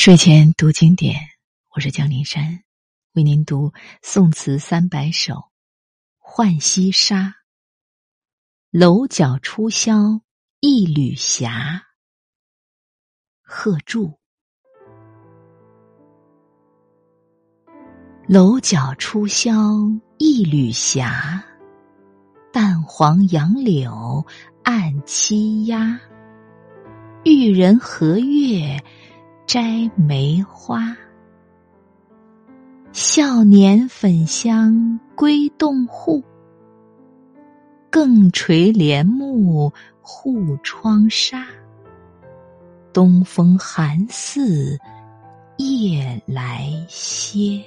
睡前读经典，我是江林山，为您读宋词三百首《浣溪沙》。楼角出霄一缕霞，贺铸。楼角出霄一缕霞，淡黄杨柳暗栖鸦。玉人和月摘梅花，少年粉香归洞户。更垂帘幕护窗纱，东风寒似夜来歇。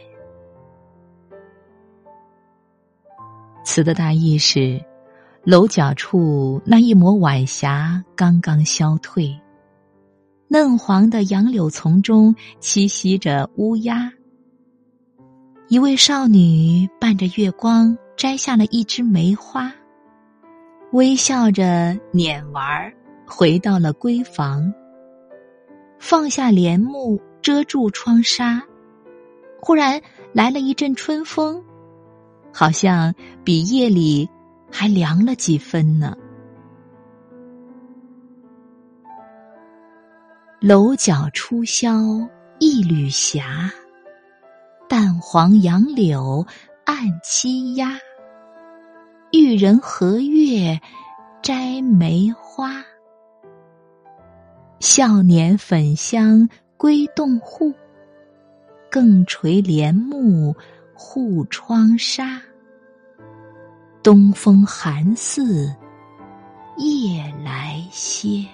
词的大意是：楼角处那一抹晚霞刚刚消退，嫩黄的杨柳丛中栖息着乌鸦。一位少女伴着月光摘下了一枝梅花。微笑着捻玩儿，回到了闺房。放下帘幕遮住窗纱，忽然来了一阵春风，好像比夜里还凉了几分呢。楼角出霄一缕霞，淡黄杨柳暗栖鸦。玉人和月摘梅花，少年粉香归洞户。更垂帘幕护窗纱，东风寒似夜来歇。